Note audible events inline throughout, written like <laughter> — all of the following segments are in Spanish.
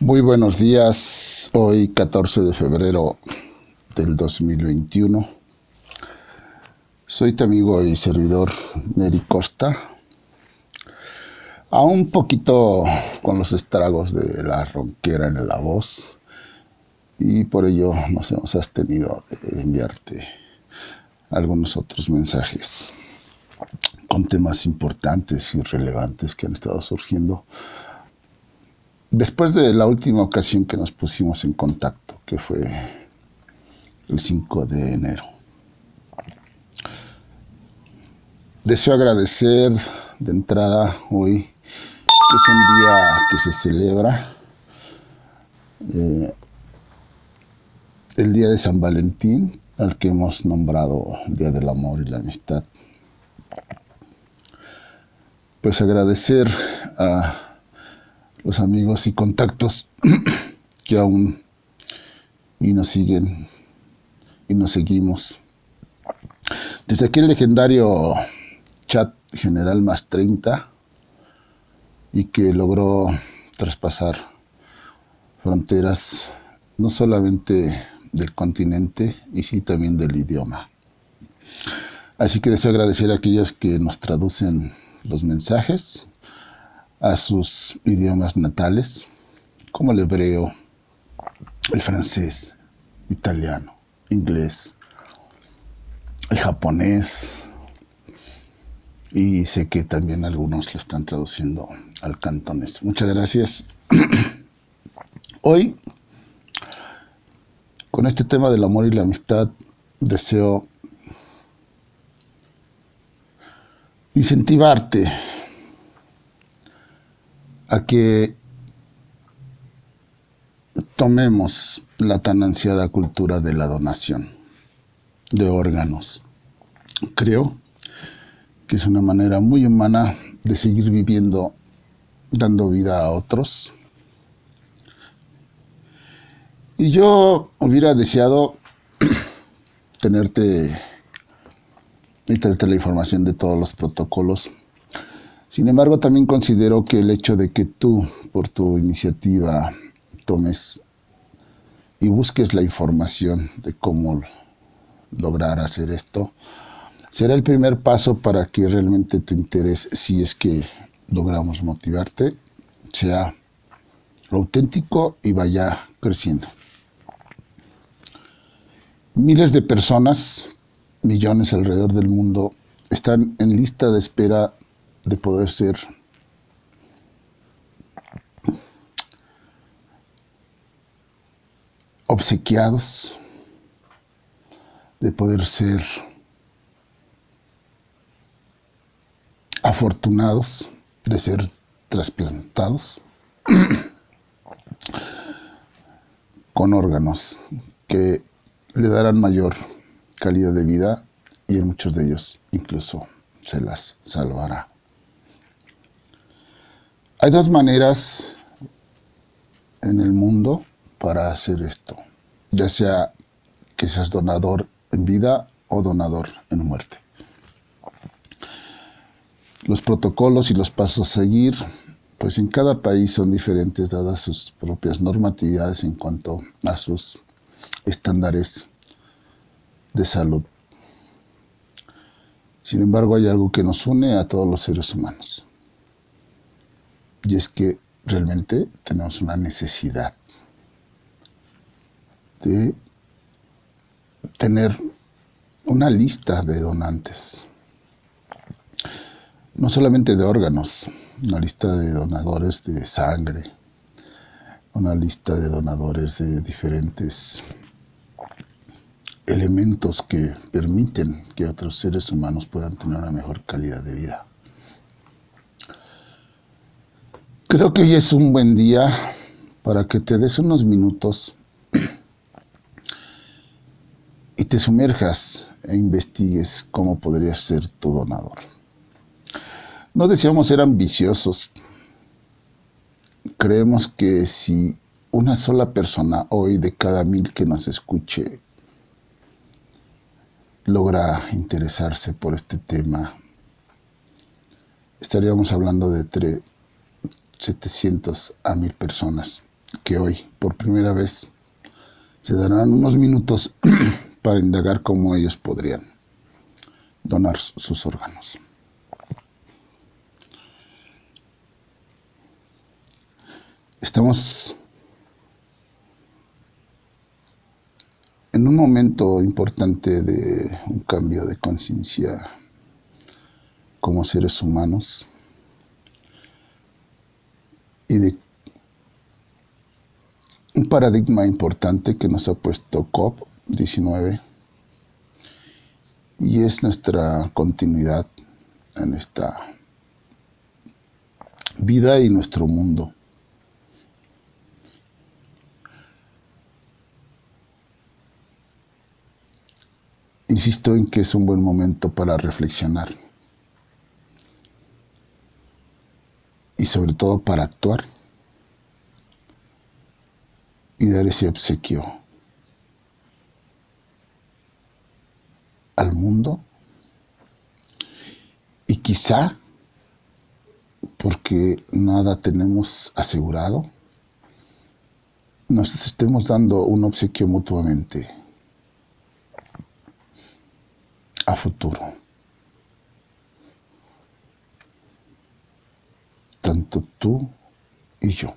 Muy buenos días, hoy 14 de febrero del 2021. Soy tu amigo y servidor Neri Costa, a un poquito con los estragos de la ronquera en la voz y por ello nos hemos abstenido de enviarte algunos otros mensajes con temas importantes y relevantes que han estado surgiendo Después de la última ocasión que nos pusimos en contacto, que fue el 5 de enero, deseo agradecer de entrada hoy, que es un día que se celebra, eh, el día de San Valentín, al que hemos nombrado Día del Amor y la Amistad. Pues agradecer a amigos y contactos <clears throat> que aún y nos siguen y nos seguimos. Desde aquel legendario chat general más 30 y que logró traspasar fronteras no solamente del continente y sí también del idioma. Así que deseo agradecer a aquellos que nos traducen los mensajes a sus idiomas natales, como el hebreo, el francés, italiano, inglés, el japonés, y sé que también algunos lo están traduciendo al cantonés. Muchas gracias. <clears throat> Hoy, con este tema del amor y la amistad, deseo incentivarte a que tomemos la tan ansiada cultura de la donación de órganos. Creo que es una manera muy humana de seguir viviendo, dando vida a otros. Y yo hubiera deseado <clears throat> tenerte y la información de todos los protocolos sin embargo, también considero que el hecho de que tú, por tu iniciativa, tomes y busques la información de cómo lograr hacer esto, será el primer paso para que realmente tu interés, si es que logramos motivarte, sea auténtico y vaya creciendo. Miles de personas, millones alrededor del mundo, están en lista de espera de poder ser obsequiados, de poder ser afortunados, de ser trasplantados <clears throat> con órganos que le darán mayor calidad de vida y en muchos de ellos incluso se las salvará. Hay dos maneras en el mundo para hacer esto, ya sea que seas donador en vida o donador en muerte. Los protocolos y los pasos a seguir, pues en cada país son diferentes dadas sus propias normatividades en cuanto a sus estándares de salud. Sin embargo, hay algo que nos une a todos los seres humanos y es que realmente tenemos una necesidad de tener una lista de donantes. No solamente de órganos, una lista de donadores de sangre, una lista de donadores de diferentes elementos que permiten que otros seres humanos puedan tener una mejor calidad de vida. Creo que hoy es un buen día para que te des unos minutos y te sumerjas e investigues cómo podrías ser tu donador. No deseamos ser ambiciosos. Creemos que si una sola persona hoy de cada mil que nos escuche logra interesarse por este tema, estaríamos hablando de tres 700 a 1000 personas que hoy, por primera vez, se darán unos minutos <clears throat> para indagar cómo ellos podrían donar sus órganos. Estamos en un momento importante de un cambio de conciencia como seres humanos y de un paradigma importante que nos ha puesto COP19 y es nuestra continuidad en esta vida y nuestro mundo. Insisto en que es un buen momento para reflexionar y sobre todo para actuar y dar ese obsequio al mundo y quizá porque nada tenemos asegurado, nos estemos dando un obsequio mutuamente a futuro. Tanto tú y yo.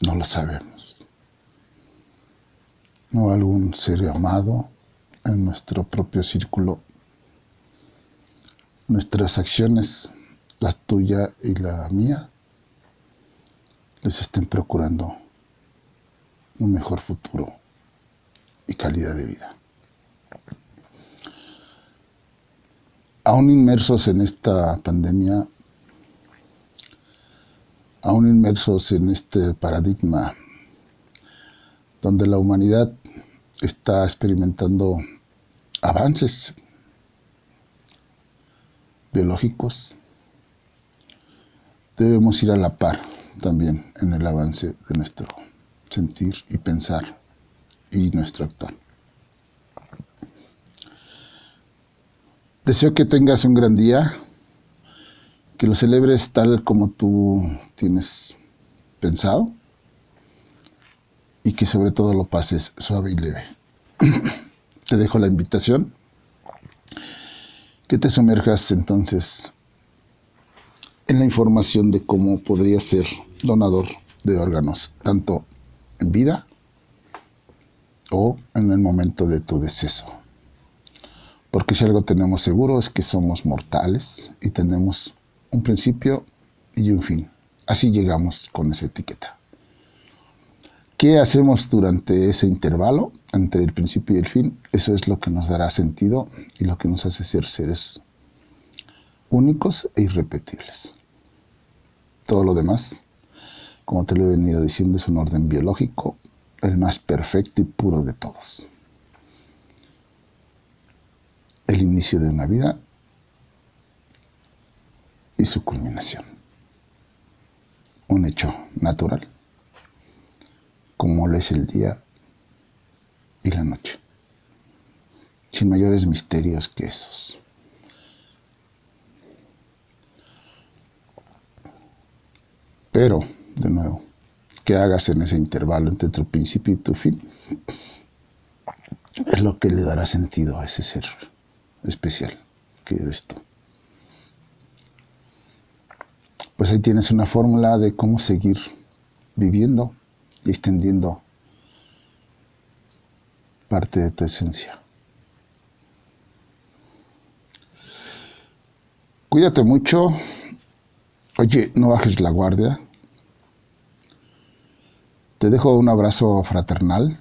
No lo sabemos. No algún ser amado en nuestro propio círculo. Nuestras acciones, la tuya y la mía, les estén procurando un mejor futuro y calidad de vida. Aún inmersos en esta pandemia, aún inmersos en este paradigma donde la humanidad está experimentando avances biológicos, debemos ir a la par también en el avance de nuestro sentir y pensar y nuestro actor. Deseo que tengas un gran día, que lo celebres tal como tú tienes pensado y que sobre todo lo pases suave y leve. <clears throat> te dejo la invitación, que te sumerjas entonces en la información de cómo podría ser donador de órganos, tanto en vida o en el momento de tu deceso. Porque si algo tenemos seguro es que somos mortales y tenemos un principio y un fin. Así llegamos con esa etiqueta. ¿Qué hacemos durante ese intervalo entre el principio y el fin? Eso es lo que nos dará sentido y lo que nos hace ser seres únicos e irrepetibles. Todo lo demás, como te lo he venido diciendo, es un orden biológico el más perfecto y puro de todos. El inicio de una vida y su culminación. Un hecho natural, como lo es el día y la noche, sin mayores misterios que esos. Pero, de nuevo, que hagas en ese intervalo entre tu principio y tu fin es lo que le dará sentido a ese ser especial que eres tú. Pues ahí tienes una fórmula de cómo seguir viviendo y extendiendo parte de tu esencia. Cuídate mucho. Oye, no bajes la guardia. Te dejo un abrazo fraternal.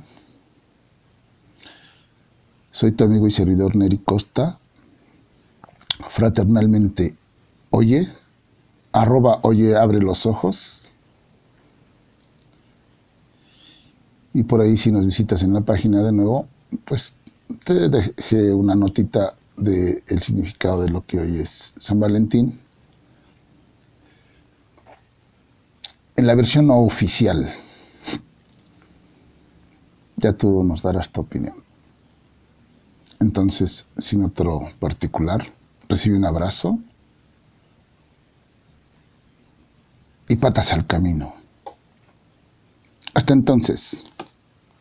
Soy tu amigo y servidor Neri Costa. Fraternalmente, oye, arroba oye, abre los ojos. Y por ahí si nos visitas en la página de nuevo, pues te dejé una notita del significado de lo que hoy es San Valentín. En la versión no oficial, ya tú nos darás tu opinión. Entonces, sin otro particular, recibe un abrazo y patas al camino. Hasta entonces.